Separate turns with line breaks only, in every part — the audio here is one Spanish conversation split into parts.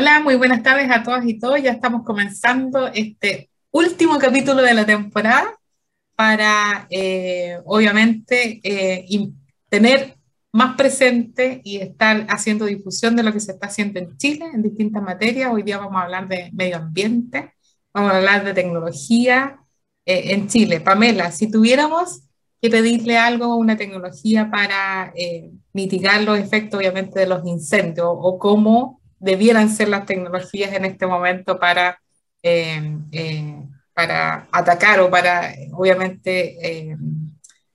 Hola, muy buenas tardes a todas y todos. Ya estamos comenzando este último capítulo de la temporada para, eh, obviamente, eh, tener más presente y estar haciendo difusión de lo que se está haciendo en Chile en distintas materias. Hoy día vamos a hablar de medio ambiente, vamos a hablar de tecnología eh, en Chile. Pamela, si tuviéramos que pedirle algo, una tecnología para mitigar los efectos, obviamente, de los incendios o cómo debieran ser las tecnologías en este momento para, eh, eh, para atacar o para, obviamente, eh,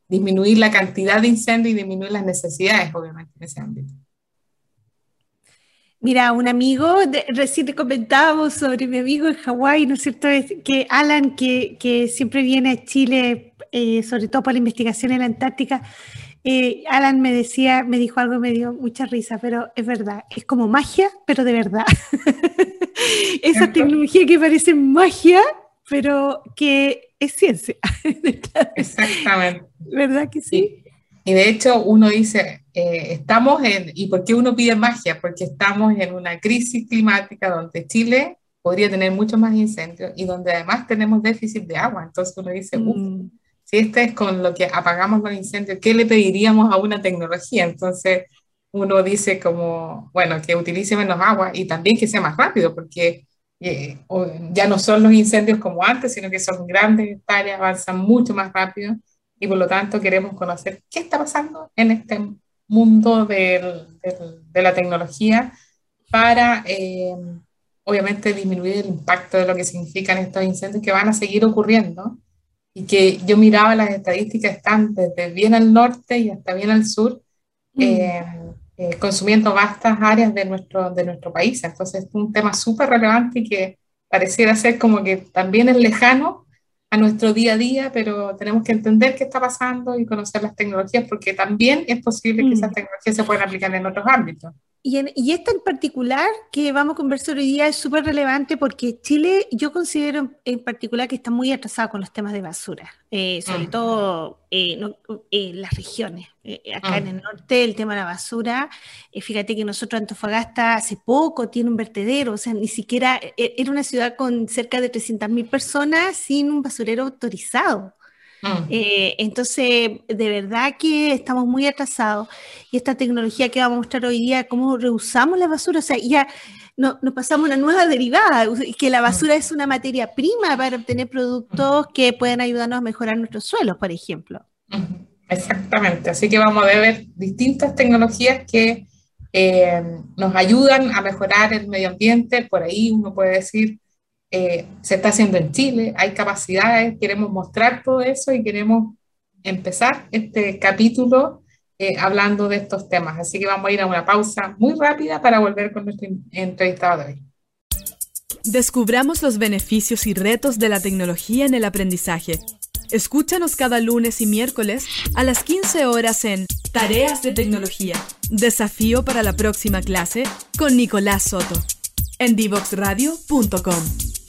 disminuir la cantidad de incendios y disminuir las necesidades, obviamente, en ese ámbito.
Mira, un amigo, recién te comentábamos sobre mi amigo en Hawái, ¿no es cierto? Es que Alan, que, que siempre viene a Chile, sobre todo para la investigación en la Antártica, eh, Alan me decía, me dijo algo, me dio mucha risa, pero es verdad, es como magia, pero de verdad. Esa tecnología que parece magia, pero que es ciencia.
Exactamente.
¿Verdad que sí?
Y, de hecho uno dice, eh, estamos en, ¿y por qué uno pide magia? Porque estamos en una crisis climática donde Chile podría tener mucho más incendios y donde además tenemos déficit de agua. Entonces uno dice, mm si este es con lo que apagamos los incendios, ¿qué le pediríamos a una tecnología? Entonces uno dice como, bueno, que utilice menos agua y también que sea más rápido, porque eh, ya no son los incendios como antes, sino que son grandes hectáreas, avanzan mucho más rápido y por lo tanto queremos conocer qué está pasando en este mundo de la tecnología para, eh, obviamente, disminuir el impacto de lo que significan estos incendios que van a seguir ocurriendo y que yo miraba las estadísticas, están desde bien al norte y hasta bien al sur, mm. eh, eh, consumiendo vastas áreas de nuestro, de nuestro país. Entonces es un tema súper relevante y que pareciera ser como que también es lejano a nuestro día a día, pero tenemos que entender qué está pasando y conocer las tecnologías, porque también es posible que esas mm. tecnologías se puedan aplicar en otros ámbitos.
Y, en, y, esta en particular que vamos a conversar hoy día es súper relevante porque Chile, yo considero en particular que está muy atrasado con los temas de basura, eh, sobre mm. todo eh, en las regiones. Eh, acá en mm. el norte, el tema de la basura, fíjate que nosotros Antofagasta hace poco tiene un vertedero, o sea, ni siquiera era una ciudad con cerca de 300.000 personas sin un basurero autorizado. Mm. Eh, entonces, de verdad que estamos muy atrasados y esta tecnología que vamos a mostrar hoy día, cómo reusamos la basura, o sea, ya nos pasamos una nueva derivada, que la basura mm. es una materia prima para obtener productos que pueden ayudarnos a mejorar nuestros suelos, por ejemplo.
Exactamente, así que vamos a ver distintas tecnologías que eh, nos ayudan a mejorar el medio ambiente, por ahí uno puede decir, eh, se está haciendo en Chile, hay capacidades, queremos mostrar todo eso y queremos empezar este capítulo eh, hablando de estos temas. Así que vamos a ir a una pausa muy rápida para volver con nuestro entrevistado de hoy.
Descubramos los beneficios y retos de la tecnología en el aprendizaje. Escúchanos cada lunes y miércoles a las 15 horas en Tareas de Tecnología. Desafío para la próxima clase con Nicolás Soto en divoxradio.com.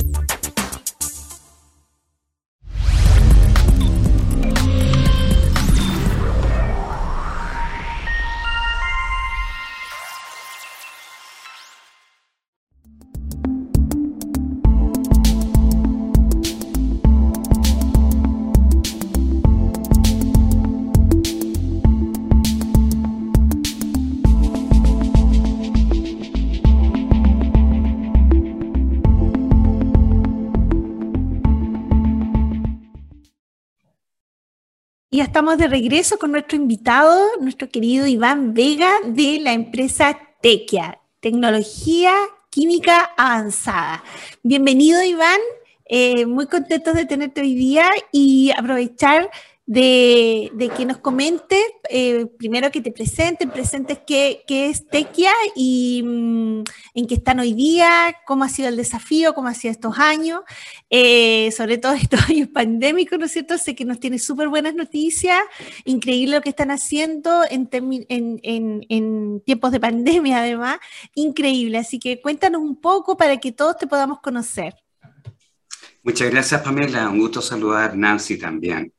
Y estamos de regreso con nuestro invitado, nuestro querido Iván Vega de la empresa Tequia, Tecnología Química Avanzada. Bienvenido Iván, eh, muy contentos de tenerte hoy día y aprovechar de, que nos comentes, eh, primero que te presenten, presentes qué, es Tequia y mm, en qué están hoy día, cómo ha sido el desafío, cómo ha sido estos años, eh, sobre todo estos años pandémicos, ¿no es cierto? Sé que nos tiene súper buenas noticias, increíble lo que están haciendo en, en, en tiempos de pandemia además, increíble. Así que cuéntanos un poco para que todos te podamos conocer.
Muchas gracias, Pamela. Un gusto saludar Nancy también.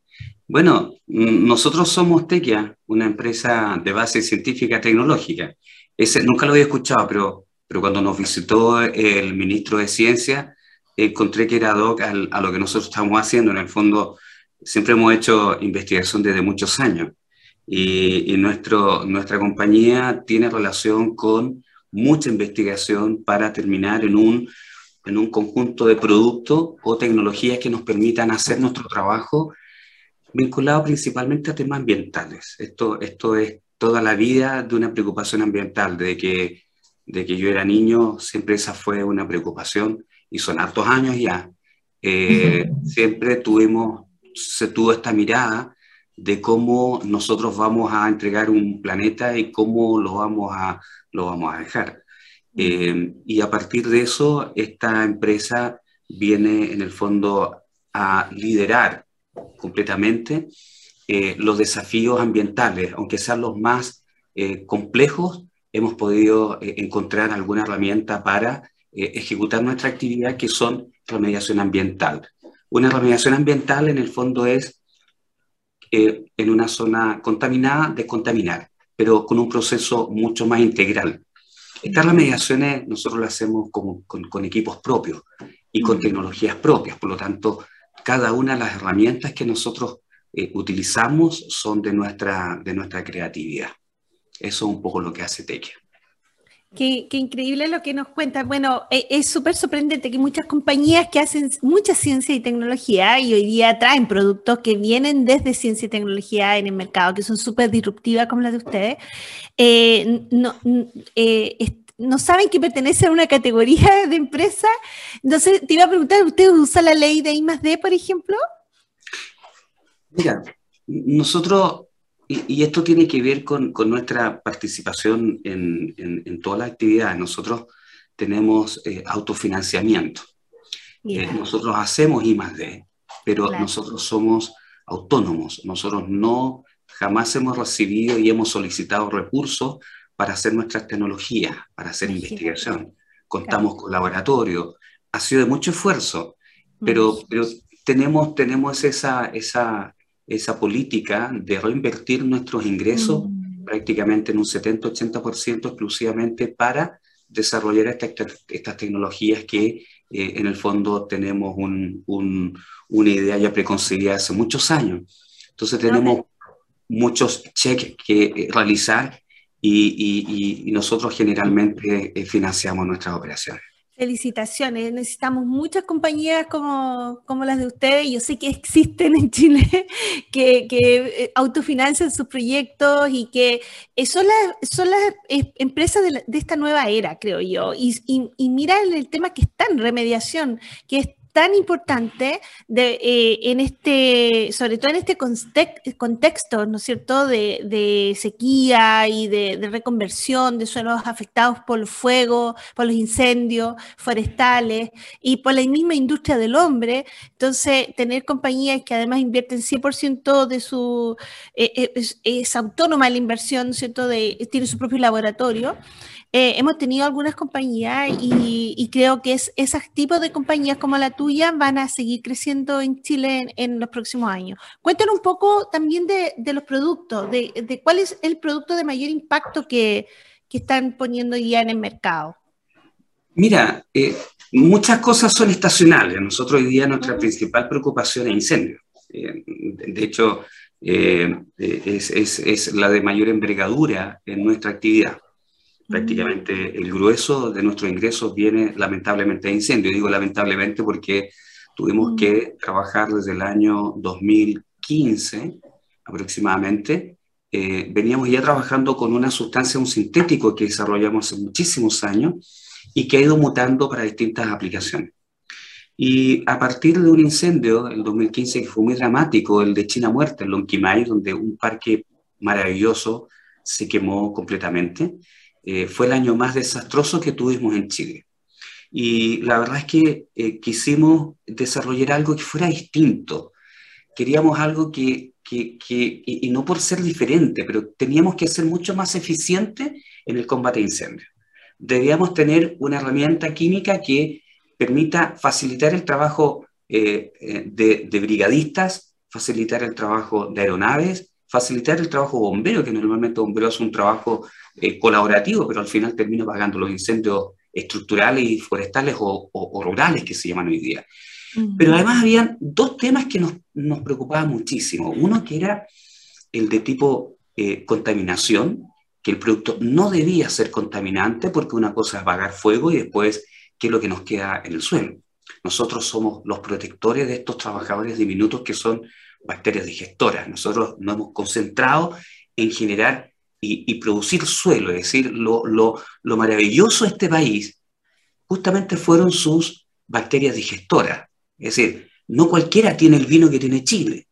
Bueno, nosotros somos Tequia, una empresa de base científica tecnológica. Ese, nunca lo había escuchado, pero pero cuando nos visitó el ministro de Ciencia, encontré que era ad hoc a lo que nosotros estamos haciendo. En el fondo, siempre hemos hecho investigación desde muchos años y, y nuestro, nuestra compañía tiene relación con mucha investigación para terminar en un, en un conjunto de productos o tecnologías que nos permitan hacer nuestro trabajo vinculado principalmente a temas ambientales. Esto, esto es toda la vida de una preocupación ambiental, de que, de que yo era niño, siempre esa fue una preocupación y son hartos años ya. Eh, siempre tuvimos, se tuvo esta mirada de cómo nosotros vamos a entregar un planeta y cómo lo vamos a, lo vamos a dejar. Eh, y a partir de eso, esta empresa viene en el fondo a liderar completamente eh, los desafíos ambientales, aunque sean los más eh, complejos, hemos podido encontrar alguna herramienta para ejecutar nuestra actividad que son remediación ambiental. Una remediación ambiental en el fondo es en una zona contaminada, descontaminar, pero con un proceso mucho más integral. Estas remediaciones nosotros las hacemos con, con, equipos propios y con tecnologías propias, por lo tanto, cada una de las herramientas que nosotros eh, utilizamos son de nuestra, de nuestra creatividad. Eso es un poco lo que hace Tequia.
Qué, increíble lo que nos cuenta. Bueno, e, es súper sorprendente que muchas compañías que hacen mucha ciencia y tecnología y hoy día traen productos que vienen desde ciencia y tecnología en el mercado, que son súper disruptivas como las de ustedes, eh, no, eh, no saben que pertenece a una categoría de empresa. Entonces, te iba a preguntar, ¿usted usa la ley de I D, por ejemplo?
Mira, nosotros y, esto tiene que ver con, con nuestra participación en, en, todas las actividades. Nosotros tenemos eh, autofinanciamiento. Eh, nosotros hacemos I D, pero nosotros somos autónomos. Nosotros no jamás hemos recibido y hemos solicitado recursos para hacer nuestras tecnologías, para hacer investigación. Contamos con laboratorio. Ha sido de mucho esfuerzo, pero, pero tenemos, tenemos esa, esa, esa política de reinvertir nuestros ingresos mm. prácticamente en un 70-80% exclusivamente para desarrollar estas tecnologías que eh, en el fondo tenemos un, una idea ya preconcebida hace muchos años. Entonces tenemos muchos cheques que eh, realizar y, y, nosotros generalmente eh, financiamos nuestras operaciones.
Felicitaciones. Necesitamos muchas compañías como, como, las de ustedes. Yo sé que existen en Chile que, que eh, autofinancian sus proyectos y que son las, son las eh, empresas de, de, esta nueva era, creo yo. Y, y, y mira el tema que está en remediación, que es tan importante de, eh, en este, sobre todo en este contexto, ¿no es cierto?, de, sequía y de, reconversión de suelos afectados por el fuego, por los incendios forestales y por la misma industria del hombre. Entonces, tener compañías que además invierten 100% de su, eh, eh, es, autónoma la inversión, ¿cierto?, de, tiene su propio laboratorio. Eh, hemos tenido algunas compañías y, creo que es, esos tipos de compañías como la tuya van a seguir creciendo en Chile en, los próximos años. Cuéntanos un poco también de, los productos, de, cuál es el producto de mayor impacto que, están poniendo ya en el mercado.
Mira, eh, muchas cosas son estacionales. Nosotros hoy día nuestra principal preocupación es incendio. Eh, de hecho, es, es, la de mayor envergadura en nuestra actividad prácticamente el grueso de nuestros ingresos viene lamentablemente de incendio. Digo lamentablemente porque tuvimos que trabajar desde el año 2015 aproximadamente. Eh, veníamos ya trabajando con una sustancia, un sintético que desarrollamos hace muchísimos años y que ha ido mutando para distintas aplicaciones. Y a partir de un incendio, el 2015, que fue muy dramático, el de China Muerta, en Lonquimay, donde un parque maravilloso se quemó completamente, eh, fue el año más desastroso que tuvimos en Chile. Y la verdad es que eh, quisimos desarrollar algo que fuera distinto. Queríamos algo que, que, y no por ser diferente, pero teníamos que ser mucho más eficiente en el combate a incendios. Debíamos tener una herramienta química que permita facilitar el trabajo eh, de, brigadistas, facilitar el trabajo de aeronaves, facilitar el trabajo bombero, que normalmente bombero es un trabajo eh, colaborativo, pero al final termina pagando los incendios estructurales y forestales o, rurales que se llaman hoy día. Pero además habían dos temas que nos, nos preocupaban muchísimo. Uno que era el de tipo eh, contaminación, que el producto no debía ser contaminante porque una cosa es apagar fuego y después qué es lo que nos queda en el suelo. Nosotros somos los protectores de estos trabajadores diminutos que son bacterias digestoras. Nosotros nos hemos concentrado en generar y, producir suelo, es decir, lo, lo, lo maravilloso de este país justamente fueron sus bacterias digestoras. Es decir, no cualquiera tiene el vino que tiene Chile.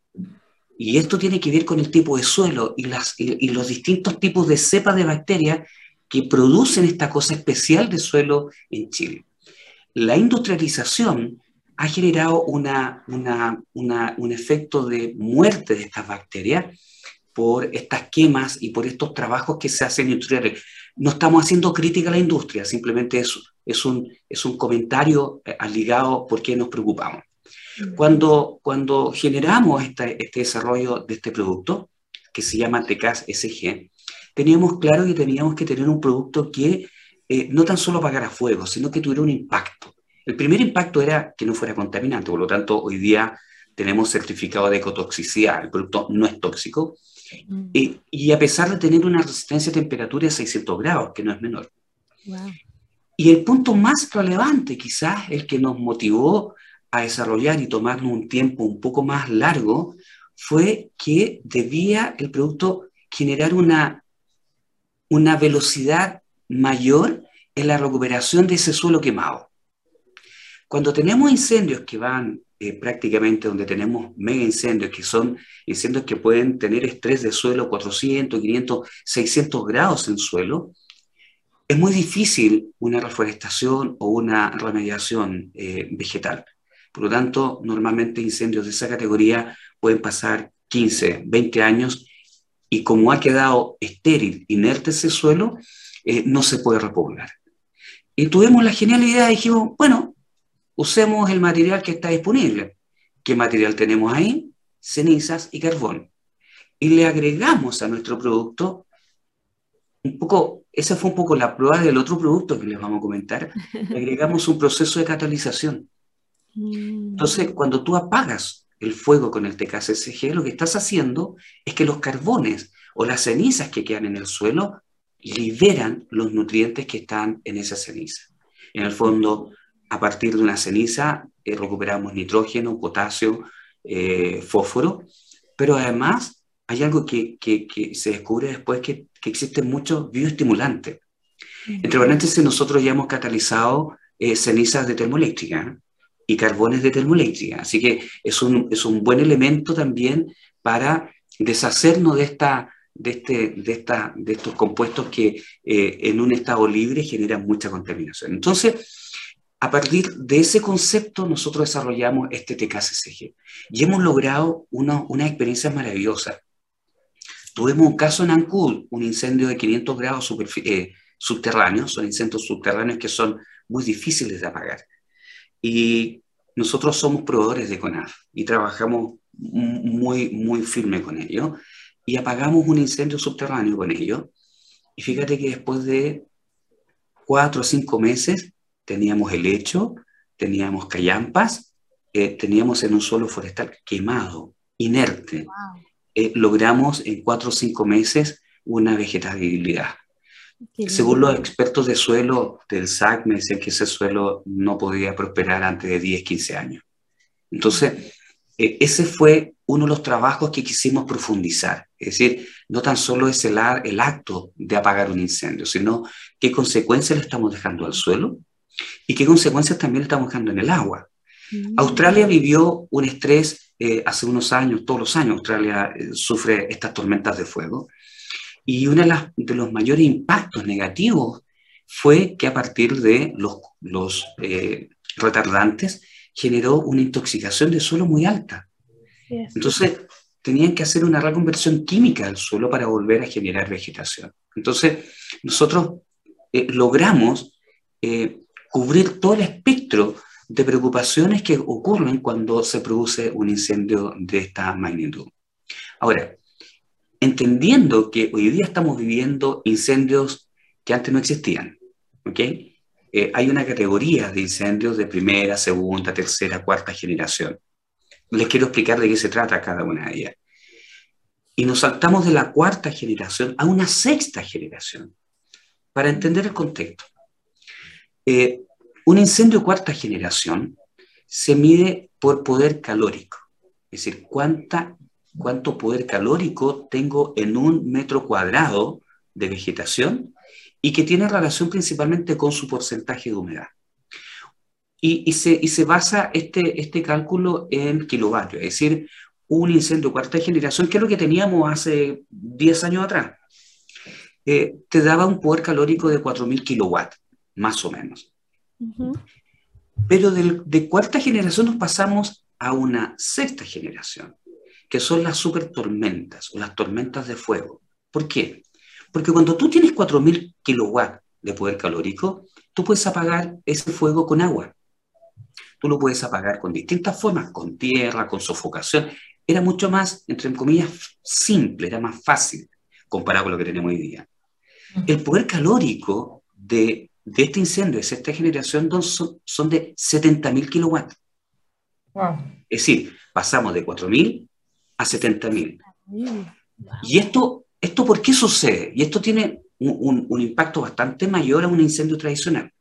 Y esto tiene que ver con el tipo de suelo y, las, y, los distintos tipos de cepas de bacterias que producen esta cosa especial de suelo en Chile. La industrialización ha generado una, una, un efecto de muerte de estas bacterias por estas quemas y por estos trabajos que se hacen industriales. No estamos haciendo crítica a la industria, simplemente es, es, un, es un comentario eh, ligado por qué nos preocupamos. Cuando, cuando generamos este, este desarrollo de este producto, que se llama TECAS SG, teníamos claro que teníamos que tener un producto que eh, no tan solo apagara fuego, sino que tuviera un impacto. El primer impacto era que no fuera contaminante, por lo tanto, hoy día tenemos certificado de ecotoxicidad, el producto no es tóxico, mm. y, a pesar de tener una resistencia a temperatura de 600 grados, que no es menor. Y el punto más relevante, quizás, el que nos motivó a desarrollar y tomarnos un tiempo un poco más largo, fue que debía el producto generar una, una velocidad mayor en la recuperación de ese suelo quemado. Cuando tenemos incendios que van eh, prácticamente donde tenemos mega incendios, que son incendios que pueden tener estrés de suelo 400, 500, 600 grados en suelo, es muy difícil una reforestación o una remediación eh, vegetal. Por lo tanto, normalmente incendios de esa categoría pueden pasar 15, 20 años y como ha quedado estéril, inerte ese suelo, eh, no se puede repoblar. Y tuvimos la genial idea, dijimos, bueno, usemos el material que está disponible. ¿Qué material tenemos ahí? Cenizas y carbón. Y le agregamos a nuestro producto un poco, esa fue un poco la prueba del otro producto que les vamos a comentar, le agregamos un proceso de catalización. Mm. Entonces, cuando tú apagas el fuego con el TKCCG, lo que estás haciendo es que los carbones o las cenizas que quedan en el suelo liberan los nutrientes que están en esa ceniza. En el fondo, a partir de una ceniza eh, recuperamos nitrógeno, potasio, eh, fósforo, pero además hay algo que, que, se descubre después que, que existen muchos bioestimulantes. Entre paréntesis, nosotros ya hemos catalizado eh, cenizas de termoeléctrica y carbones de termoeléctrica, así que es un, es un buen elemento también para deshacernos de, esta, de, este, de, esta, de estos compuestos que en un estado libre generan mucha contaminación. Entonces, a partir de ese concepto nosotros desarrollamos este TKCCG y hemos logrado una, una experiencia maravillosa. Tuvimos un caso en Ancud, un incendio de 500 grados eh, subterráneos, son incendios subterráneos que son muy difíciles de apagar. Y nosotros somos proveedores de CONAF y trabajamos muy, muy firme con ellos y apagamos un incendio subterráneo con ellos. Y fíjate que después de cuatro o cinco meses teníamos helecho, teníamos callampas, eh, teníamos en un suelo forestal quemado, inerte. Eh, logramos en cuatro o cinco meses una vegetabilidad. Según los expertos de suelo del SAC, me decían que ese suelo no podía prosperar antes de 10, 15 años. Entonces, eh, ese fue uno de los trabajos que quisimos profundizar. Es decir, no tan solo es el, el acto de apagar un incendio, sino qué consecuencias le estamos dejando al suelo, y qué consecuencias también estamos dejando en el agua. Mm. Australia vivió un estrés eh, hace unos años, todos los años Australia eh, sufre estas tormentas de fuego, y uno de, de, los mayores impactos negativos fue que a partir de los, los eh, retardantes generó una intoxicación de suelo muy alta. Entonces, tenían que hacer una reconversión química del suelo para volver a generar vegetación. Entonces, nosotros logramos cubrir todo el espectro de preocupaciones que ocurren cuando se produce un incendio de esta magnitud. Ahora, entendiendo que hoy día estamos viviendo incendios que antes no existían, ¿ok? eh, hay una categoría de incendios de primera, segunda, tercera, cuarta generación. Les quiero explicar de qué se trata cada una de ellas. Y nos saltamos de la cuarta generación a una sexta generación, para entender el contexto. Eh, un incendio cuarta generación se mide por poder calórico, es decir, cuánta, cuánto poder calórico tengo en un metro cuadrado de vegetación y que tiene relación principalmente con su porcentaje de humedad. Y, se, y se, basa este, este cálculo en kilovatios, es decir, un incendio cuarta generación, que es lo que teníamos hace 10 años atrás, eh, te daba un poder calórico de 4.000 kilowatts, más o menos. Pero de, cuarta generación nos pasamos a una sexta generación, que son las super tormentas o las tormentas de fuego. ¿Por qué? Porque cuando tú tienes 4.000 kilowatts de poder calórico, tú puedes apagar ese fuego con agua. Tú lo puedes apagar con distintas formas, con tierra, con sofocación. Era mucho más, entre comillas, simple, era más fácil comparado con lo que tenemos hoy día. El poder calórico de de este incendio de sexta generación son, son de 70.000 kilowatts. Es decir, pasamos de 4.000 a 70.000. ¿Y esto, esto por qué sucede? Y esto tiene un, un, impacto bastante mayor a un incendio tradicional.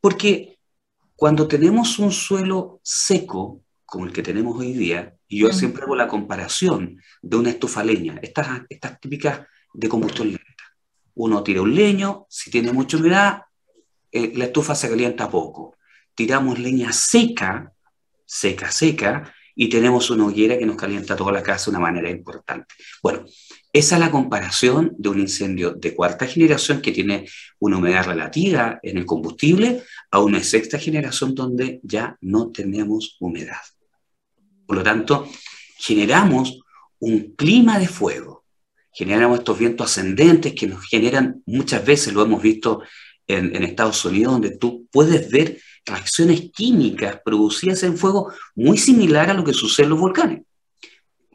Porque cuando tenemos un suelo seco, como el que tenemos hoy día, y yo siempre hago la comparación de una estufa leña, estas, estas típicas de combustión lenta. Uno tira un leño, si tiene mucha humedad, eh, la estufa se calienta poco. Tiramos leña seca, seca, seca, y tenemos una hoguera que nos calienta toda la casa de una manera importante. Bueno, esa es la comparación de un incendio de cuarta generación que tiene una humedad relativa en el combustible a una sexta generación donde ya no tenemos humedad. Por lo tanto, generamos un clima de fuego, generamos estos vientos ascendentes que nos generan, muchas veces lo hemos visto en, Estados Unidos, donde tú puedes ver reacciones químicas producidas en fuego muy similar a lo que sucede en los volcanes.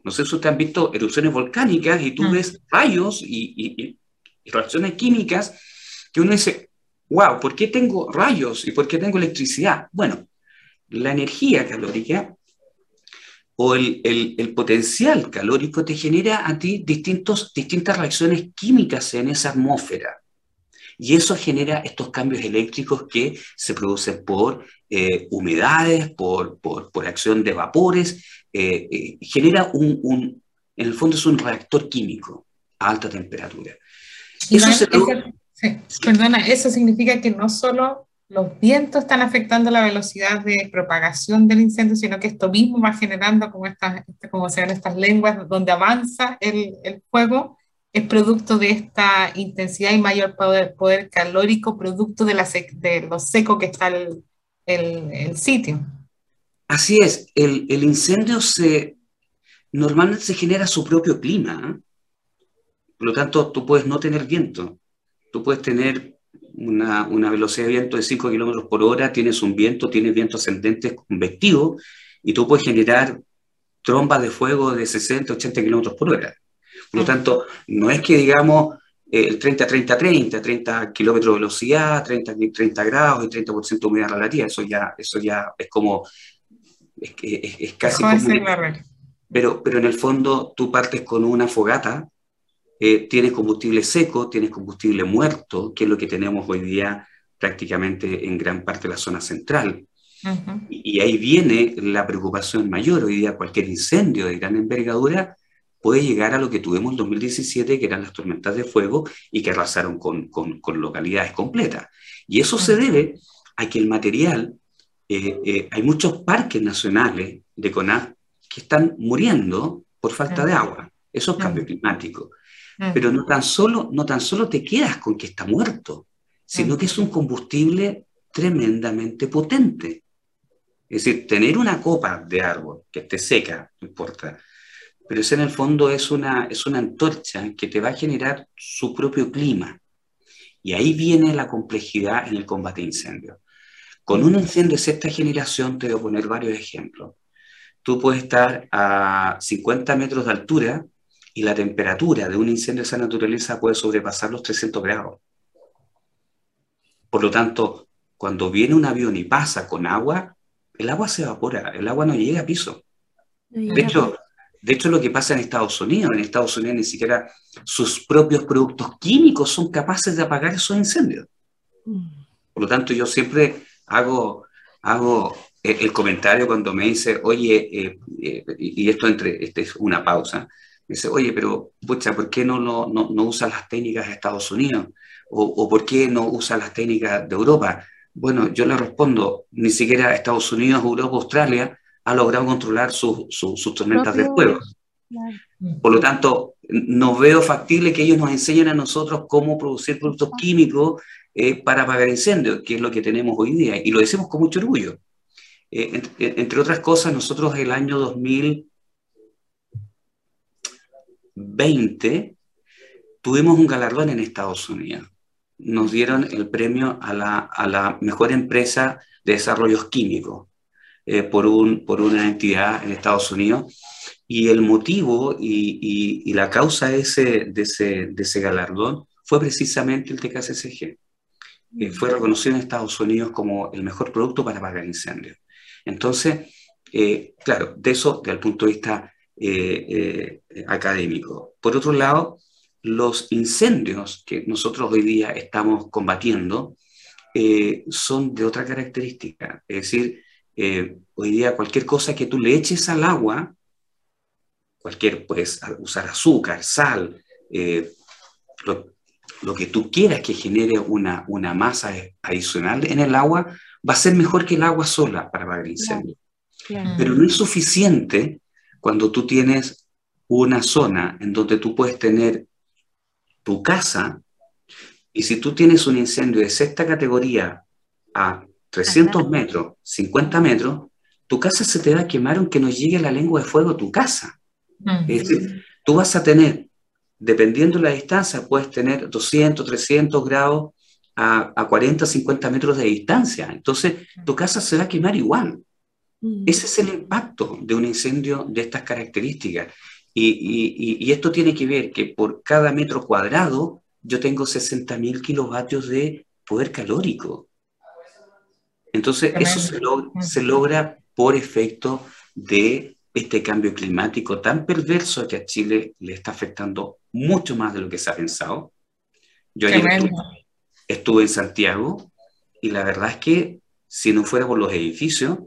No sé si ustedes han visto erupciones volcánicas y tú mm. ves rayos y, reacciones químicas que uno dice, wow, ¿por qué tengo rayos y por qué tengo electricidad? Bueno, la energía calórica o el, el, potencial calórico te genera a ti distintos, distintas reacciones químicas en esa atmósfera. Y eso genera estos cambios eléctricos que se producen por eh, humedades, por, por, por, acción de vapores, eh, eh, genera un, un, en el fondo es un reactor químico a alta temperatura.
Eso Perdona, eso significa que no solo los vientos están afectando la velocidad de propagación del incendio, sino que esto mismo va generando como, estas, como se ven estas lenguas donde avanza el, el fuego es producto de esta intensidad y mayor poder, poder calórico, producto de, la de lo seco que está el, sitio.
Así es, el, incendio se, normalmente se genera su propio clima. ¿eh? Por lo tanto, tú puedes no tener viento. Tú puedes tener una, una velocidad de viento de 5 kilómetros por hora, tienes un viento, tienes viento ascendente convectivo, y tú puedes generar trombas de fuego de 60, 80 kilómetros por hora. Por lo tanto, no es que digamos eh, el 30-30-30, 30 kilómetros de velocidad, 30, 30 grados y 30% de humedad relativa, eso ya, eso ya es como, es, es, es casi como... Pero, pero en el fondo tú partes con una fogata, eh, tienes combustible seco, tienes combustible muerto, que es lo que tenemos hoy día prácticamente en gran parte de la zona central. y, y, ahí viene la preocupación mayor. Hoy día cualquier incendio de gran envergadura puede llegar a lo que tuvimos en 2017, que eran las tormentas de fuego y que arrasaron con, con, con localidades completas. Y eso se debe a que el material, eh, eh, hay muchos parques nacionales de CONAF que están muriendo por falta de agua. Eso es cambio climático. Pero no tan, solo, no tan solo te quedas con que está muerto, sino que es un combustible tremendamente potente. Es decir, tener una copa de árbol que esté seca, no importa, pero ese en el fondo es una, es una antorcha que te va a generar su propio clima. Y ahí viene la complejidad en el combate a incendios. Con un incendio de sexta generación, te voy a poner varios ejemplos. Tú puedes estar a 50 metros de altura y la temperatura de un incendio de esa naturaleza puede sobrepasar los 300 grados. Por lo tanto, cuando viene un avión y pasa con agua, el agua se evapora, el agua no llega a piso. De hecho, de hecho, lo que pasa en Estados Unidos, en Estados Unidos ni siquiera sus propios productos químicos son capaces de apagar esos incendios. Mm. Por lo tanto, yo siempre hago, hago el comentario cuando me dice, oye, eh, eh, y esto entre, este es una pausa, me dice, oye, pero, pucha, ¿por qué no, no, no, no usa las técnicas de Estados Unidos? O, o, por qué no usa las técnicas de Europa? Bueno, yo le respondo, ni siquiera Estados Unidos, Europa, Australia ha logrado controlar sus tormentas de fuego. Por lo tanto, no veo factible que ellos nos enseñen a nosotros cómo producir productos químicos eh, para apagar incendios, que es lo que tenemos hoy día, y lo decimos con mucho orgullo. Eh, entre, otras cosas, nosotros el año 2020 tuvimos un galardón en Estados Unidos. Nos dieron el premio a la, a la mejor empresa de desarrollos químicos eh, por, un, por una entidad en Estados Unidos. Y el motivo y, y, la causa de ese, de, ese, de ese galardón fue precisamente el TKCCG. Eh, fue reconocido en Estados Unidos como el mejor producto para apagar incendios. Entonces, eh, claro, de eso desde el punto de vista eh, académico. Por otro lado, los incendios que nosotros hoy día estamos combatiendo son de otra característica. Es decir, hoy día cualquier cosa que tú le eches al agua, cualquier, puedes usar azúcar, sal, lo, lo que tú quieras que genere una, una masa adicional en el agua, va a ser mejor que el agua sola para apagar incendio. Pero no es suficiente cuando tú tienes una zona en donde tú puedes tener tu casa y si tú tienes un incendio de sexta categoría a 300 metros, 50 metros, tu casa se te va a quemar aunque no llegue la lengua de fuego a tu casa. Es decir, tú vas a tener dependiendo de la distancia, puedes tener 200, 300 grados a, a 40, 50 metros de distancia. Entonces, tu casa se va a quemar igual. Mm. Ese es el impacto de un incendio de estas características. Y, y, y esto tiene que ver que por cada metro cuadrado yo tengo 60.000 kilovatios de poder calórico. Entonces, eso se, se logra por efecto de este cambio climático tan perverso que a Chile le está afectando mucho más de lo que se ha pensado. Yo ayer estuve, en Santiago y la verdad es que si no fuera por los edificios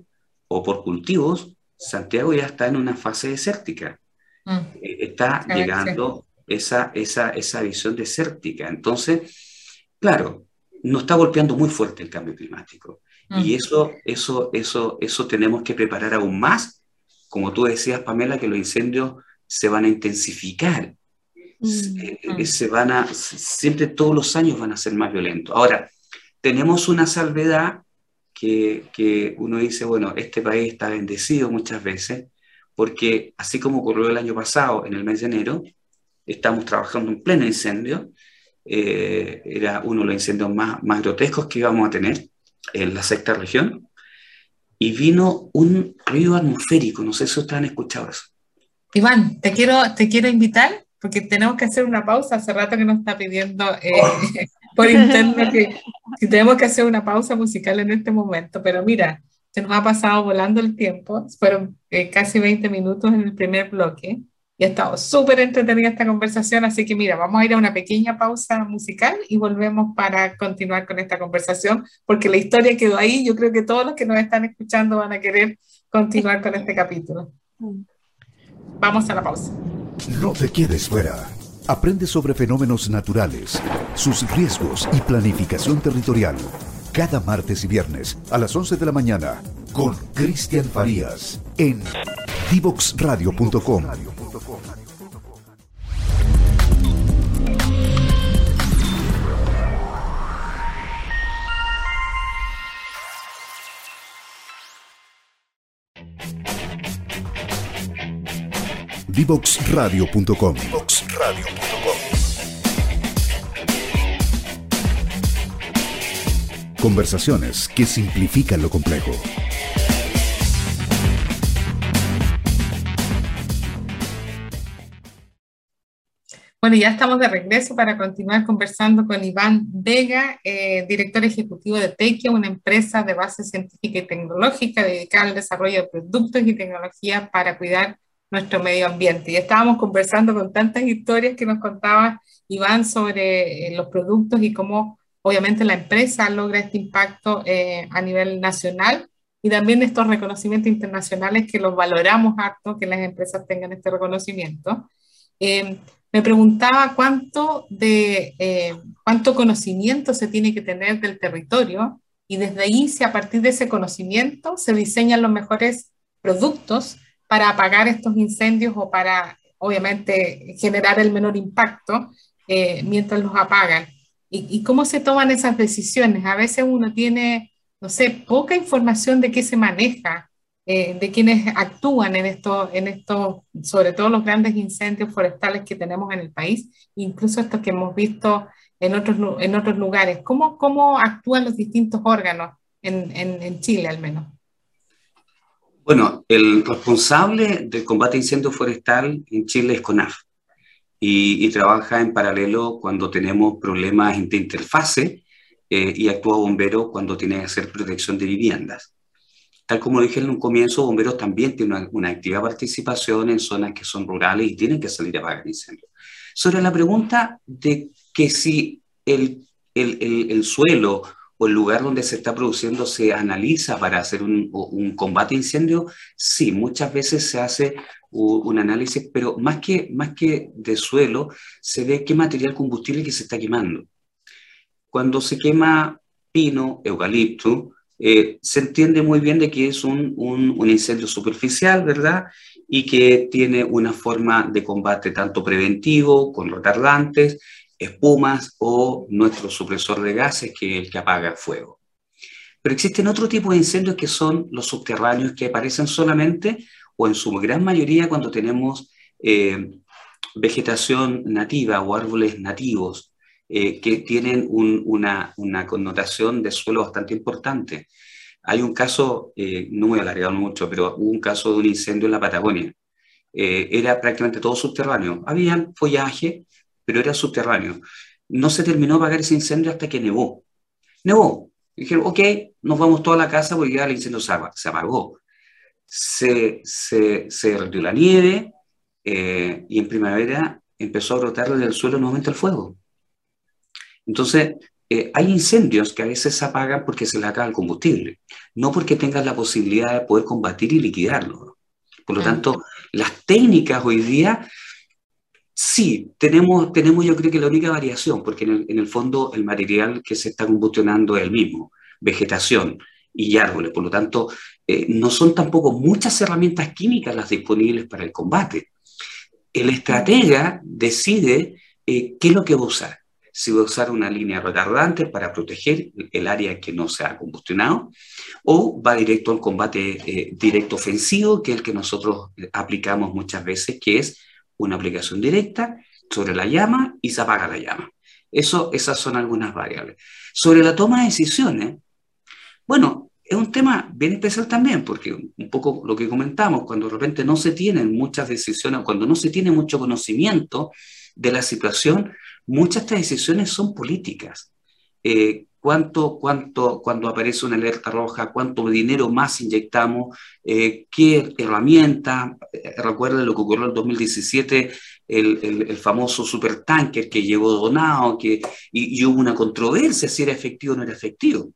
o por cultivos, Santiago ya está en una fase desértica. Mm. Eh, está llegando esa, esa, esa visión desértica. Entonces, claro, nos está golpeando muy fuerte el cambio climático. Y eso, eso, eso, eso tenemos que preparar aún más. Como tú decías, Pamela, que los incendios se van a intensificar, mm, eh, mm. se van a, siempre todos los años van a ser más violentos. Ahora, tenemos una salvedad que, que uno dice, bueno, este país está bendecido muchas veces, porque así como ocurrió el año pasado, en el mes de enero, estamos trabajando en pleno incendio, eh, era uno de los incendios más, más grotescos que íbamos a tener en la sexta región, y vino un ruido atmosférico. No sé si ustedes han escuchado eso.
Iván, te quiero, te quiero invitar porque tenemos que hacer una pausa. Hace rato que nos está pidiendo eh, por internet que si tenemos que hacer una pausa musical en este momento. Pero mira, se nos ha pasado volando el tiempo. Fueron eh, casi 20 minutos en el primer bloque. Y ha estado súper entretenida esta conversación, así que mira, vamos a ir a una pequeña pausa musical y volvemos para continuar con esta conversación, porque la historia quedó ahí. Yo creo que todos los que nos están escuchando van a querer continuar con este capítulo. Vamos a la pausa.
No te quedes fuera. Aprende sobre fenómenos naturales, sus riesgos y planificación territorial. Cada martes y viernes a las 11 de la mañana con Cristian Farías en divoxradio.com. Divoxradio.com. Conversaciones que simplifican lo complejo.
Bueno, ya estamos de regreso para continuar conversando con Iván Vega, eh, director ejecutivo de Tequia, una empresa de base científica y tecnológica dedicada al desarrollo de productos y tecnologías para cuidar nuestro medio ambiente. Y estábamos conversando con tantas historias que nos contaba Iván sobre eh, los productos y cómo obviamente la empresa logra este impacto eh, a nivel nacional y también estos reconocimientos internacionales que los valoramos harto, que las empresas tengan este reconocimiento. Me preguntaba cuánto, de, eh, cuánto conocimiento se tiene que tener del territorio y desde ahí, si a partir de ese conocimiento se diseñan los mejores productos para apagar estos incendios o para, obviamente, generar el menor impacto eh, mientras los apagan. ¿Y, ¿Y cómo se toman esas decisiones? A veces uno tiene, no sé, poca información de qué se maneja eh, de quienes actúan en esto, en esto, sobre todo los grandes incendios forestales que tenemos en el país, incluso estos que hemos visto en otros, en otros lugares. ¿Cómo, cómo actúan los distintos órganos en, en, Chile al menos?
Bueno, el responsable del combate a incendio forestal en Chile es CONAF y, y trabaja en paralelo cuando tenemos problemas de interfase eh, y actúa bombero cuando tiene que hacer protección de viviendas. Tal como dije en un comienzo, bomberos también tienen una, activa participación en zonas que son rurales y tienen que salir a apagar incendios. Sobre la pregunta de que si el, el, el, suelo o el lugar donde se está produciendo se analiza para hacer un, un combate a incendio, sí, muchas veces se hace un, análisis, pero más que, más que de suelo, se ve qué material combustible que se está quemando. Cuando se quema pino, eucalipto, eh, se entiende muy bien de que es un, un, incendio superficial, ¿verdad? Y que tiene una forma de combate tanto preventivo, con retardantes, espumas o nuestro supresor de gases, que es el que apaga el fuego. Pero existen otro tipo de incendios que son los subterráneos que aparecen solamente o en su gran mayoría cuando tenemos eh, vegetación nativa o árboles nativos eh, que tienen un, una, una, connotación de suelo bastante importante. Hay un caso, eh, no voy a alargar mucho, pero hubo un caso de un incendio en la Patagonia. Eh, era prácticamente todo subterráneo. Había follaje, pero era subterráneo. No se terminó de apagar ese incendio hasta que nevó. Nevó. Dijeron, ok, nos vamos toda la casa porque ya el incendio se, apagó. Se, se, se derritió la nieve eh, y en primavera empezó a brotar del suelo nuevamente el fuego. Entonces, eh, hay incendios que a veces se apagan porque se le acaba el combustible, no porque tengas la posibilidad de poder combatir y liquidarlo. Por lo tanto, las técnicas hoy día, sí, tenemos, tenemos yo creo que la única variación, porque en el, en el fondo el material que se está combustionando es el mismo, vegetación y árboles. Por lo tanto, eh, no son tampoco muchas herramientas químicas las disponibles para el combate. El estratega decide eh, qué es lo que va a usar si va a usar una línea retardante para proteger el área que no se ha combustionado, o va directo al combate eh, directo ofensivo, que es el que nosotros aplicamos muchas veces, que es una aplicación directa sobre la llama y se apaga la llama. Eso, esas son algunas variables. Sobre la toma de decisiones, bueno, es un tema bien especial también, porque un poco lo que comentamos, cuando de repente no se tienen muchas decisiones, cuando no se tiene mucho conocimiento de la situación, muchas de estas decisiones son políticas. Eh, ¿Cuánto, cuánto, cuando aparece una alerta roja, cuánto dinero más inyectamos, eh, qué herramienta. Eh, recuerden lo que ocurrió en el 2017, el, el, el famoso supertanker que llegó donado, que, y, y, hubo una controversia si era efectivo o no era efectivo.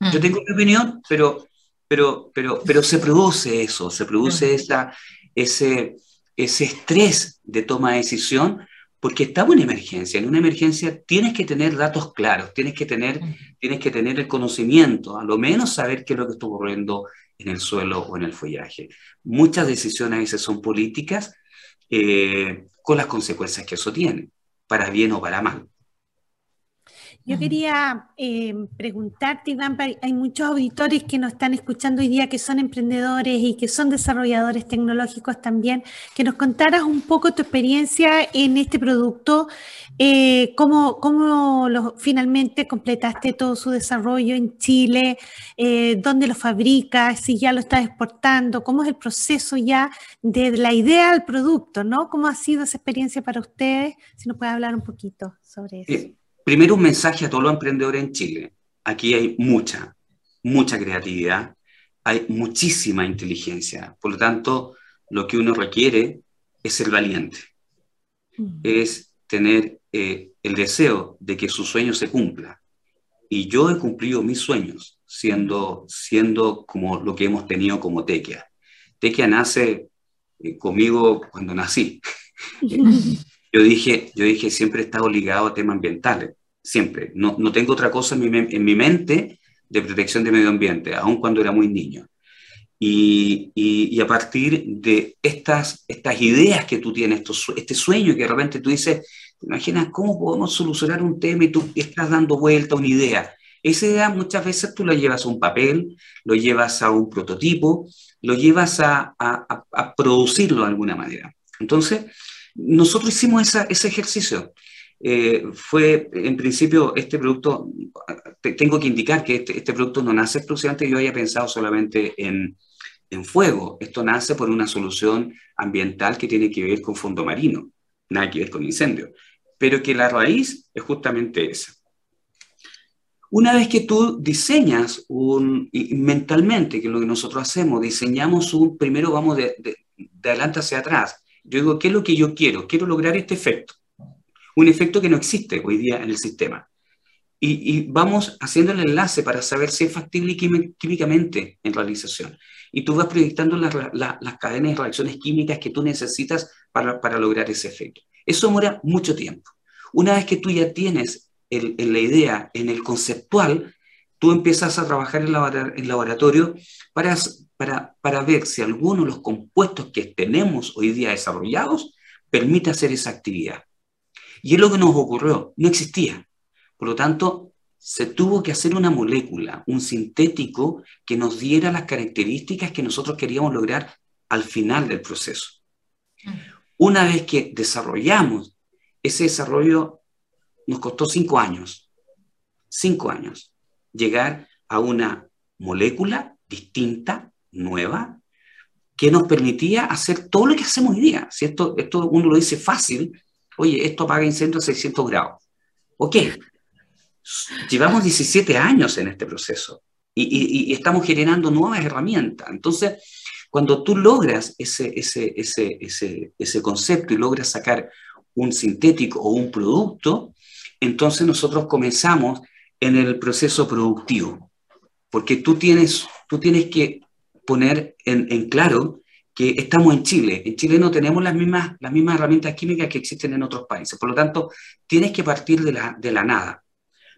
Mm. Yo tengo mi opinión, pero, pero, pero, pero se produce eso, se produce mm. esa, ese, ese estrés de toma de decisión porque estamos en emergencia. En una emergencia tienes que tener datos claros, tienes que tener, tienes que tener el conocimiento, a lo menos saber qué es lo que está ocurriendo en el suelo o en el follaje. Muchas decisiones a veces son políticas eh, con las consecuencias que eso tiene, para bien o para mal.
Yo quería eh, preguntarte, Iván, hay muchos auditores que nos están escuchando hoy día que son emprendedores y que son desarrolladores tecnológicos también, que nos contaras un poco tu experiencia en este producto, eh, cómo, cómo lo, finalmente completaste todo su desarrollo en Chile, eh, dónde lo fabricas, si ya lo estás exportando, cómo es el proceso ya de la idea al producto, ¿no? ¿Cómo ha sido esa experiencia para ustedes? Si nos puede hablar un poquito sobre eso.
Primero un mensaje a todos los emprendedores en Chile. Aquí hay mucha, mucha creatividad, hay muchísima inteligencia. Por lo tanto, lo que uno requiere es ser valiente, mm. es tener eh, el deseo de que su sueño se cumpla. Y yo he cumplido mis sueños siendo, siendo como lo que hemos tenido como Tequia. Tequia nace eh, conmigo cuando nací. yo dije, yo dije, siempre he estado ligado a temas ambientales siempre. No, no tengo otra cosa en mi, en mi, mente de protección de medio ambiente, aun cuando era muy niño. Y, y, a partir de estas, estas ideas que tú tienes, este sueño que de repente tú dices, ¿te imaginas cómo podemos solucionar un tema y tú estás dando vuelta a una idea? Esa idea muchas veces tú la llevas a un papel, lo llevas a un prototipo, lo llevas a, a, a producirlo de alguna manera. Entonces, nosotros hicimos esa, ese ejercicio. Eh, fue, en principio, este producto, tengo que indicar que este, este, producto no nace exclusivamente, yo haya pensado solamente en, en fuego, esto nace por una solución ambiental que tiene que ver con fondo marino, nada que ver con incendio, pero que la raíz es justamente esa. Una vez que tú diseñas mentalmente, que es lo que nosotros hacemos, diseñamos un, primero vamos de, de, de adelante hacia atrás. Yo digo, ¿qué es lo que yo quiero? Quiero lograr este efecto un efecto que no existe hoy día en el sistema. Y, vamos haciendo el enlace para saber si es factible químicamente en realización. Y tú vas proyectando las cadenas de reacciones químicas que tú necesitas para, para, lograr ese efecto. Eso demora mucho tiempo. Una vez que tú ya tienes el, la idea en el conceptual, tú empiezas a trabajar en el laboratorio para, para, para ver si alguno de los compuestos que tenemos hoy día desarrollados permite hacer esa actividad. Y es lo que nos ocurrió, no existía. Por lo tanto, se tuvo que hacer una molécula, un sintético que nos diera las características que nosotros queríamos lograr al final del proceso. Una vez que desarrollamos, ese desarrollo nos costó cinco años, cinco años, llegar a una molécula distinta, nueva, que nos permitía hacer todo lo que hacemos hoy día. Si esto, esto uno lo dice fácil, oye, esto apaga incendios a 600 grados. Ok, llevamos 17 años en este proceso y, estamos generando nuevas herramientas. Entonces, cuando tú logras ese, ese, ese, ese, ese concepto y logras sacar un sintético o un producto, entonces nosotros comenzamos en el proceso productivo, porque tú tienes, tú tienes que poner en, en claro que estamos en Chile. En Chile no tenemos las mismas, las mismas herramientas químicas que existen en otros países. Por lo tanto, tienes que partir de la, de la nada.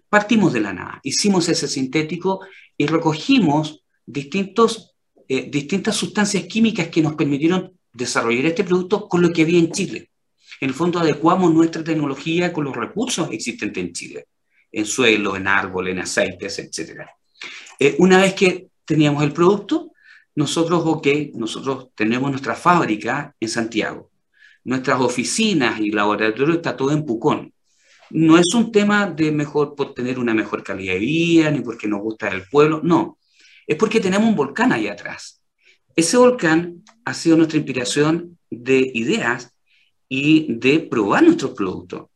Partimos de la nada. Hicimos ese sintético y recogimos distintos, eh, distintas sustancias químicas que nos permitieron desarrollar este producto con lo que había en Chile. En el fondo adecuamos nuestra tecnología con los recursos existentes en Chile, en suelo, en árbol, en aceites, etc. Eh, una vez que teníamos el producto, nosotros, ok, nosotros tenemos nuestra fábrica en Santiago, nuestras oficinas y laboratorios está todo en Pucón. No es un tema de mejor por tener una mejor calidad de vida, ni porque nos gusta el pueblo, no. Es porque tenemos un volcán ahí atrás. Ese volcán ha sido nuestra inspiración de ideas y de probar nuestros productos.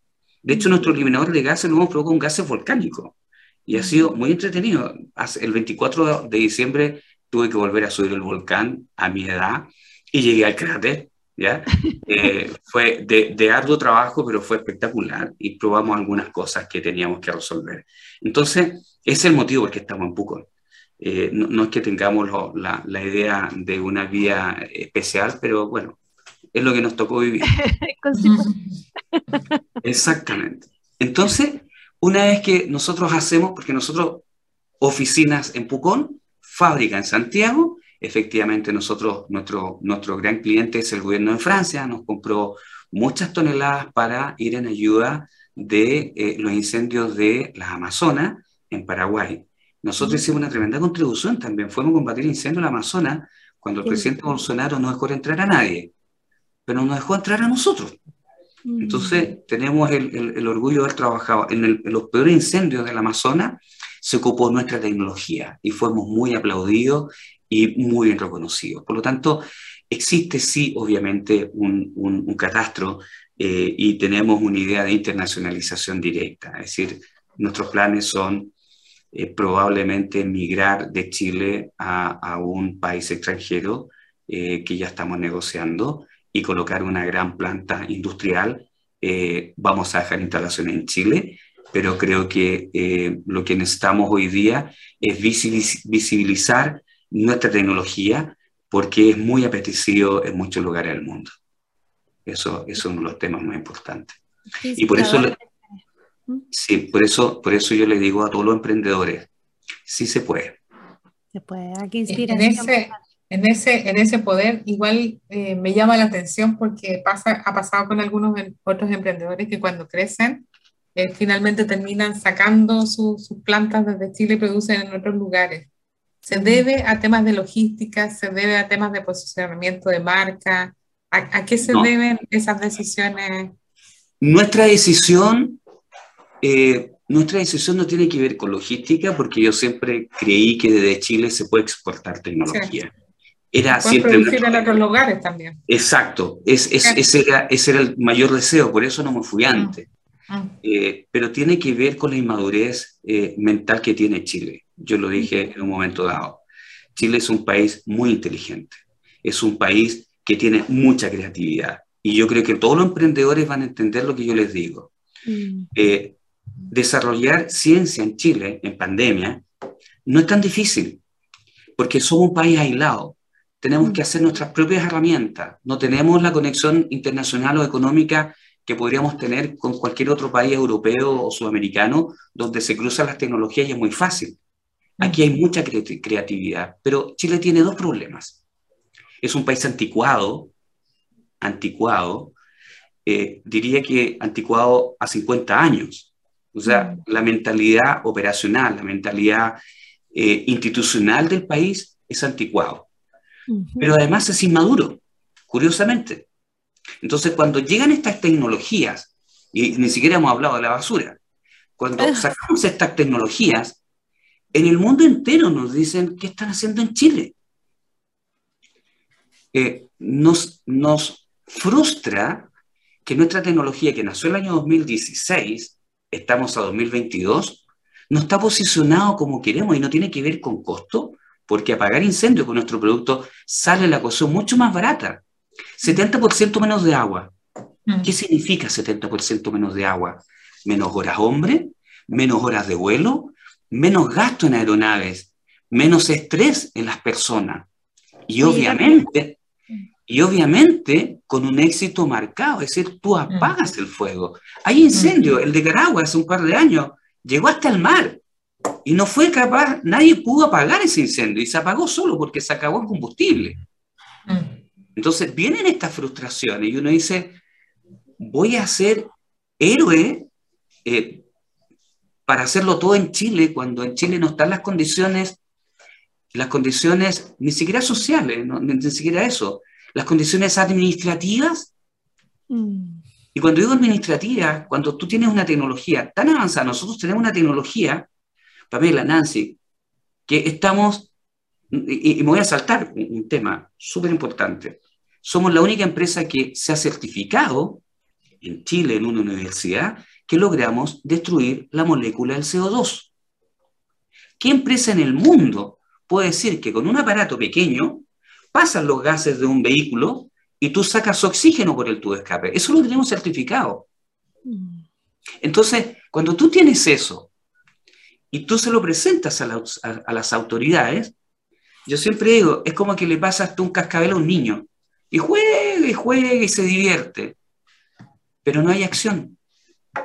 De hecho, nuestro eliminador de gases lo hemos probado con gases volcánicos y ha sido muy entretenido. El 24 de diciembre tuve que volver a subir el volcán a mi edad y llegué al cráter. ¿ya? Eh, fue de, de, arduo trabajo, pero fue espectacular y probamos algunas cosas que teníamos que resolver. Entonces, ese es el motivo por el que estamos en Pucón. Eh, no, no, es que tengamos lo, la, la, idea de una vía especial, pero bueno, es lo que nos tocó vivir. Exactamente. Entonces, una vez que nosotros hacemos, porque nosotros oficinas en Pucón, fábrica en Santiago. Efectivamente, nosotros, nuestro, nuestro gran cliente es el gobierno de Francia, nos compró muchas toneladas para ir en ayuda de eh, los incendios de las Amazonas en Paraguay. Nosotros hicimos una tremenda contribución también, fuimos a combatir incendios en la Amazonas cuando el presidente Bolsonaro no dejó entrar a nadie, pero nos dejó entrar a nosotros. Entonces, tenemos el, orgullo de haber trabajado en, los peores incendios del Amazonas, se ocupó nuestra tecnología y fuimos muy aplaudidos y muy bien reconocidos. Por lo tanto, existe sí, obviamente, un, un, catastro eh, y tenemos una idea de internacionalización directa. Es decir, nuestros planes son eh, probablemente migrar de Chile a, un país extranjero eh, que ya estamos negociando y colocar una gran planta industrial. Vamos a dejar instalaciones en Chile, pero creo que lo que necesitamos hoy día es visibilizar nuestra tecnología porque es muy apetecido en muchos lugares del mundo. Eso, eso es uno de los temas más importantes. y por eso... Sí, por eso, por eso yo le digo a todos los emprendedores, sí se puede.
Se puede, aquí inspira.
En ese, en ese, en ese poder, igual eh, me llama la atención porque pasa, ha pasado con algunos otros emprendedores que cuando crecen, eh, finalmente terminan sacando sus plantas desde Chile y producen en otros lugares. Se debe a temas de logística, se debe a temas de posicionamiento de marca. ¿A, qué se deben esas decisiones?
Nuestra decisión eh, nuestra decisión no tiene que ver con logística, porque yo siempre creí que desde Chile se puede exportar tecnología.
Era siempre producir en otros lugares también.
Exacto, es, ese, era, ese, era, el mayor deseo, por eso no me fui mm. antes. Mm. Eh, pero tiene que ver con la inmadurez eh, mental que tiene Chile. Yo lo dije en un momento dado. Chile es un país muy inteligente, es un país que tiene mucha creatividad. Y yo creo que todos los emprendedores van a entender lo que yo les digo. Mm desarrollar ciencia en Chile en pandemia no es tan difícil, porque somos un país aislado. Tenemos que hacer nuestras propias herramientas. No tenemos la conexión internacional o económica que podríamos tener con cualquier otro país europeo o sudamericano donde se cruzan las tecnologías y es muy fácil. Aquí hay mucha creatividad, pero Chile tiene dos problemas. Es un país anticuado, anticuado, eh, diría que anticuado a 50 años. O sea, mm. la mentalidad operacional, la mentalidad eh, institucional del país es anticuado. Pero además es inmaduro, curiosamente. Entonces, cuando llegan estas tecnologías, y ni siquiera hemos hablado de la basura, cuando sacamos estas tecnologías, en el mundo entero nos dicen qué están haciendo en Chile. Eh, nos, nos frustra que nuestra tecnología, que nació en el año 2016, estamos a 2022, no está posicionado como queremos y no tiene que ver con costo, porque apagar incendios con nuestro producto sale la cosa mucho más barata. 70% menos de agua. Mm. ¿Qué significa 70% menos de agua? Menos horas hombre, menos horas de vuelo, menos gasto en aeronaves, menos estrés en las personas. Y obviamente, y obviamente con un éxito marcado, es decir, tú apagas el fuego. Hay incendio, el de Caragua hace un par de años, llegó hasta el mar y no fue capaz, nadie pudo apagar ese incendio y se apagó solo porque se acabó el combustible. Entonces vienen estas frustraciones y uno dice, voy a ser héroe eh, para hacerlo todo en Chile cuando en Chile no están las condiciones, las condiciones ni siquiera sociales, ni siquiera eso, las condiciones administrativas. Mm. Y cuando digo administrativa, cuando tú tienes una tecnología tan avanzada, nosotros tenemos una tecnología, Pamela, Nancy, que estamos, y, me voy a saltar un, tema súper importante, somos la única empresa que se ha certificado en Chile, en una universidad, que logramos destruir la molécula del CO2. ¿Qué empresa en el mundo puede decir que con un aparato pequeño pasan los gases de un vehículo y tú sacas oxígeno por el tubo de escape. Eso lo tenemos certificado. Entonces, cuando tú tienes eso y tú se lo presentas a, las autoridades, yo siempre digo, es como que le pasas tú un cascabel a un niño y juega y juega y se divierte, pero no hay acción.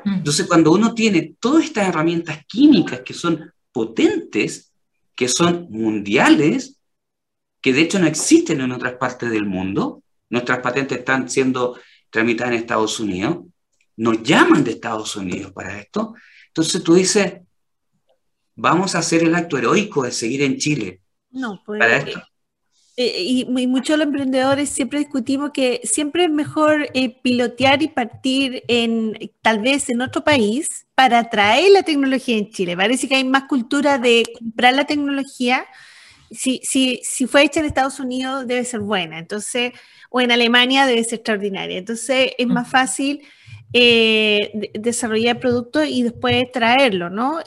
Mm. Entonces, cuando uno tiene todas estas herramientas químicas que son potentes, que son mundiales, que de hecho no existen en otras partes del mundo. Nuestras patentes están siendo tramitadas en Estados Unidos. nos llaman de Estados Unidos para esto. Entonces tú dices, vamos a hacer el acto heroico de seguir en Chile.
No, pues, para esto. Eh, y, muchos los emprendedores siempre discutimos que siempre es mejor eh, pilotear y partir en tal vez en otro país para traer la tecnología en Chile. Parece que hay más cultura de comprar la tecnología. Si, si, si fue hecha en Estados Unidos debe ser buena, entonces, o en Alemania debe ser extraordinaria. Entonces es más fácil eh, desarrollar productos y después traerlo, ¿no?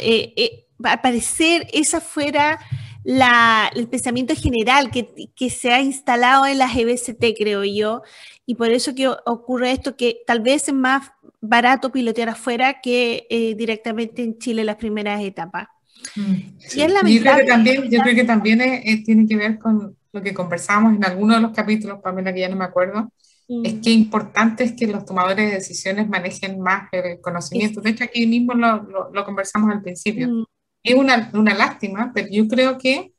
al parecer esa fuera el pensamiento general que, que, se ha instalado en las EBCT, creo yo, y por eso que ocurre esto, que tal vez es más barato pilotear afuera que eh, directamente en Chile las primeras etapas.
Mm. Y es yo creo que también, yo creo que también tiene que ver con lo que conversamos en alguno de los capítulos, Pamela, que ya no me acuerdo, mm. es que importante es que los tomadores de decisiones manejen más el conocimiento. De hecho, aquí mismo lo, lo, conversamos al principio. Mm. Es una, una, lástima, pero yo creo que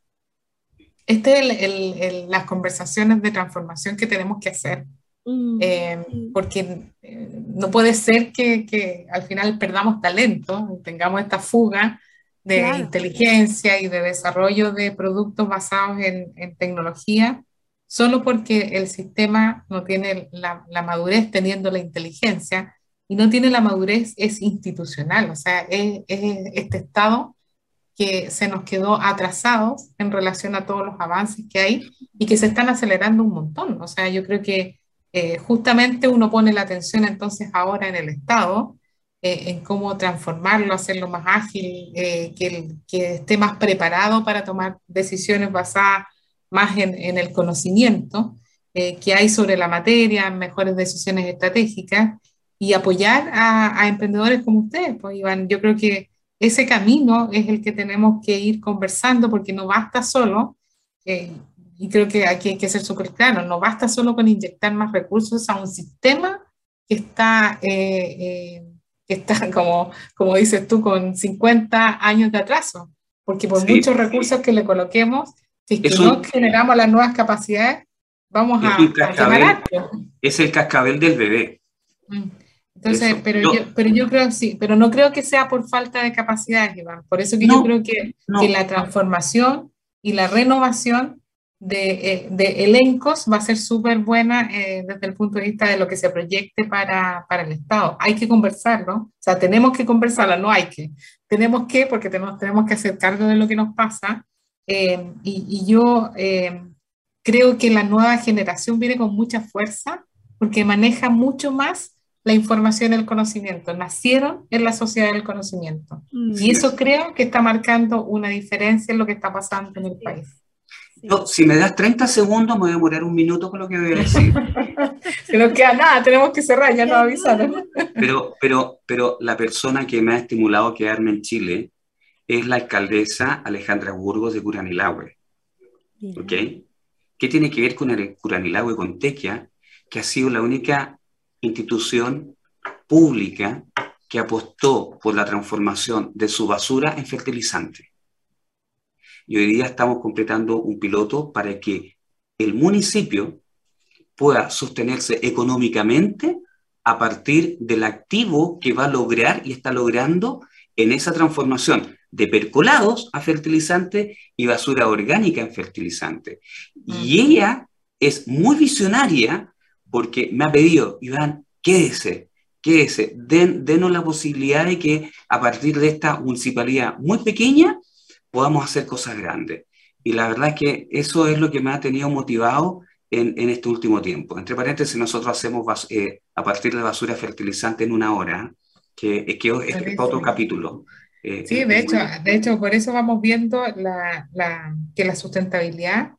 este es el, el, las conversaciones de transformación que tenemos que hacer. Mm, eh, porque eh, no puede ser que, que, al final perdamos talento, tengamos esta fuga de inteligencia y de desarrollo de productos basados en, en, tecnología, solo porque el sistema no tiene la, la, madurez teniendo la inteligencia y no tiene la madurez es institucional, o sea, es, es este estado que se nos quedó atrasados en relación a todos los avances que hay y que se están acelerando un montón. O sea, yo creo que eh, justamente uno pone la atención entonces ahora en el Estado, eh, en cómo transformarlo, hacerlo más ágil, eh, que, esté más preparado para tomar decisiones basadas más en, en el conocimiento que hay sobre la materia, mejores decisiones estratégicas y apoyar a, a emprendedores como ustedes. Pues Iván, yo creo que ese camino es el que tenemos que ir conversando porque no basta solo, eh, y creo que aquí hay que ser súper claro, no basta solo con inyectar más recursos a un sistema que está, eh, eh, que está como, como dices tú, con 50 años de atraso, porque por muchos recursos que le coloquemos, si es que no generamos las nuevas capacidades, vamos a, a
Es el cascabel del bebé.
Mm. Entonces, pero, yo, pero yo creo sí, pero no creo que sea por falta de capacidades, Iván. Por eso que yo creo que, que, la transformación y la renovación de, eh, de elencos va a ser súper buena eh, desde el punto de vista de lo que se proyecte para, para, el Estado. Hay que conversarlo, o sea, tenemos que conversarla, no hay que. Tenemos que, porque tenemos, tenemos que hacer cargo de lo que nos pasa. Eh, y, y, yo creo que la nueva generación viene con mucha fuerza porque maneja mucho más la información y el conocimiento, nacieron en la sociedad del conocimiento. Mm. Y eso creo que está marcando una diferencia en lo que está pasando en el país.
si me das 30 segundos, me voy a demorar un minuto con lo que voy a decir.
si no queda nada, tenemos que cerrar, ya nos avisaron.
pero, pero, pero la persona que me ha estimulado a quedarme en Chile es la alcaldesa Alejandra Burgos de Curanilahue. ¿Ok? ¿Qué tiene que ver con el Curanilahue, con Tequia? Que ha sido la única institución pública que apostó por la transformación de su basura en fertilizante. Y hoy día estamos completando un piloto para que el municipio pueda sostenerse económicamente a partir del activo que va a lograr y está logrando en esa transformación de percolados a fertilizante y basura orgánica en fertilizante. Y ella es muy visionaria porque me ha pedido, Iván, quédese, quédese, Den, denos la posibilidad de que a partir de esta municipalidad muy pequeña podamos hacer cosas grandes. Y la verdad es que eso es lo que me ha tenido motivado en, en este último tiempo. Entre paréntesis, nosotros hacemos eh, a partir de basura fertilizante en una hora, que, que es, otro capítulo.
Eh, sí, de hecho, de hecho, por eso vamos viendo la, la, que la sustentabilidad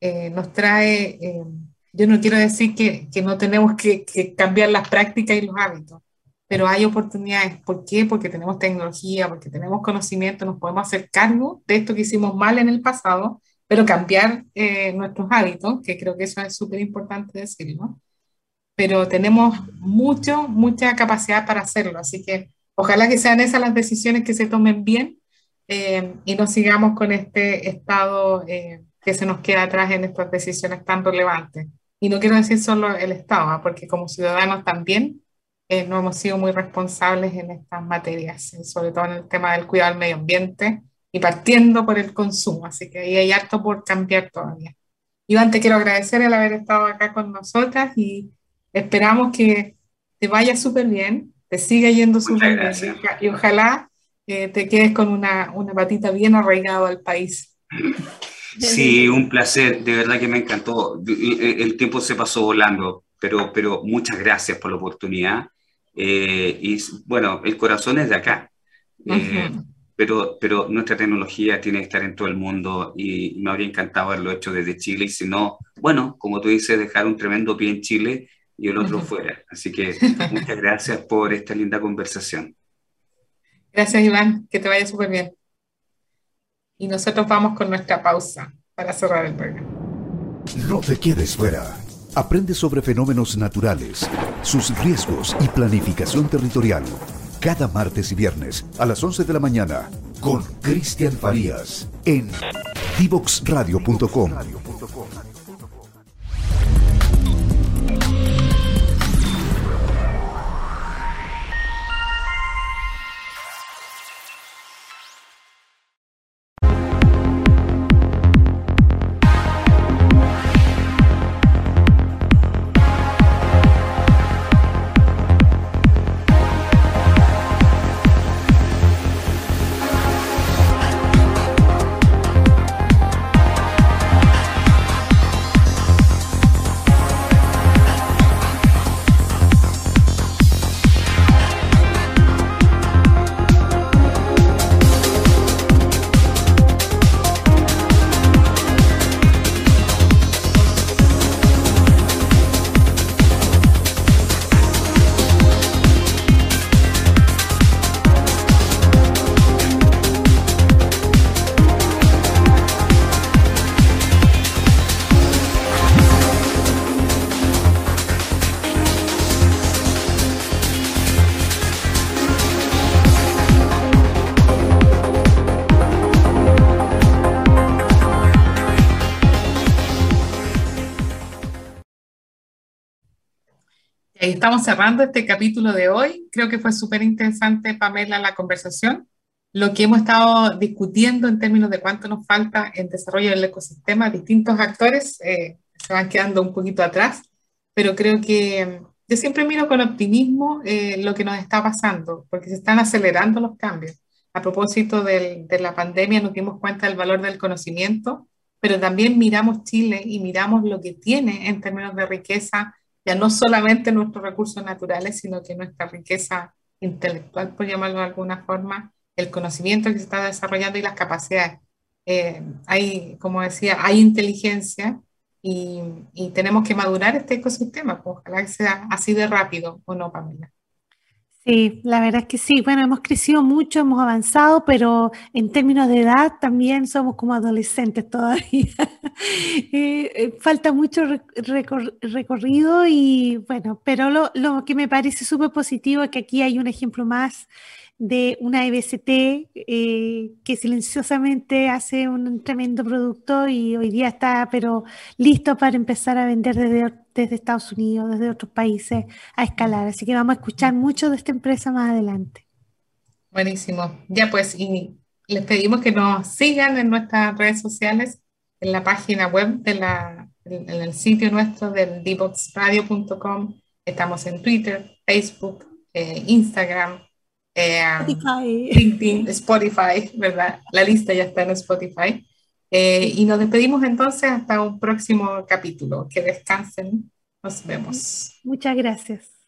eh, nos trae yo no quiero decir que, que no tenemos que, cambiar las prácticas y los hábitos, pero hay oportunidades. ¿Por qué? Porque tenemos tecnología, porque tenemos conocimiento, nos podemos hacer cargo de esto que hicimos mal en el pasado, pero cambiar eh, nuestros hábitos, que creo que eso es súper importante decirlo. Pero tenemos mucho, mucha capacidad para hacerlo, así que ojalá que sean esas las decisiones que se tomen bien eh, y no sigamos con este estado eh, que se nos queda atrás en estas decisiones tan relevantes. Y no quiero decir solo el Estado, ¿ah? porque como ciudadanos también eh, no hemos sido muy responsables en estas materias, eh, sobre todo en el tema del cuidado del medio ambiente y partiendo por el consumo, así que ahí hay harto por cambiar todavía. Iván, te quiero agradecer el haber estado acá con nosotras y esperamos que te vaya súper bien, te siga yendo súper bien y ojalá eh, te quedes con una, una patita bien arraigada al país.
Sí, un placer, de verdad que me encantó. El tiempo se pasó volando, pero, pero muchas gracias por la oportunidad. Eh, y bueno, el corazón es de acá. Eh, pero, pero nuestra tecnología tiene que estar en todo el mundo y me habría encantado haberlo hecho desde Chile y si no, bueno, como tú dices, dejar un tremendo pie en Chile y el otro fuera. Así que muchas gracias por esta linda conversación.
Gracias, Iván. Que te vaya súper bien. Y nosotros vamos con nuestra pausa para cerrar el programa.
No te quedes fuera. Aprende sobre fenómenos naturales, sus riesgos y planificación territorial cada martes y viernes a las 11 de la mañana con Cristian Farías en divoxradio.com.
estamos cerrando este capítulo de hoy. Creo que fue súper interesante, Pamela, la conversación. Lo que hemos estado discutiendo en términos de cuánto nos falta en desarrollo del ecosistema, distintos actores eh, se van quedando un poquito atrás, pero creo que yo siempre miro con optimismo eh, lo que nos está pasando, porque se están acelerando los cambios. A propósito de la pandemia, nos dimos cuenta del valor del conocimiento, pero también miramos Chile y miramos lo que tiene en términos de riqueza ya no solamente nuestros recursos naturales, sino que nuestra riqueza intelectual, por llamarlo de alguna forma, el conocimiento que se está desarrollando y las capacidades. Eh, hay, como decía, hay inteligencia y, tenemos que madurar este ecosistema. Pues, ojalá que sea así de rápido, ¿o no, Pamela?
Sí, la verdad es que sí. Bueno, hemos crecido mucho, hemos avanzado, pero en términos de edad también somos como adolescentes todavía. Eh, eh, falta mucho recorrido y bueno, pero lo, lo que me parece súper positivo es que aquí hay un ejemplo más de una EBCT eh, que silenciosamente hace un tremendo producto y hoy día está pero listo para empezar a vender desde, desde Estados Unidos, desde otros países a escalar. Así que vamos a escuchar mucho de esta empresa más adelante.
Buenísimo. Ya pues, y les pedimos que nos sigan en nuestras redes sociales, en la página web de la, en el sitio nuestro del dboxradio.com. Estamos en Twitter, Facebook, eh, Instagram, eh, Spotify. LinkedIn, Spotify, ¿verdad? La lista ya está en Spotify. Eh, y nos despedimos entonces hasta un próximo capítulo. Que descansen. Nos vemos.
Muchas gracias.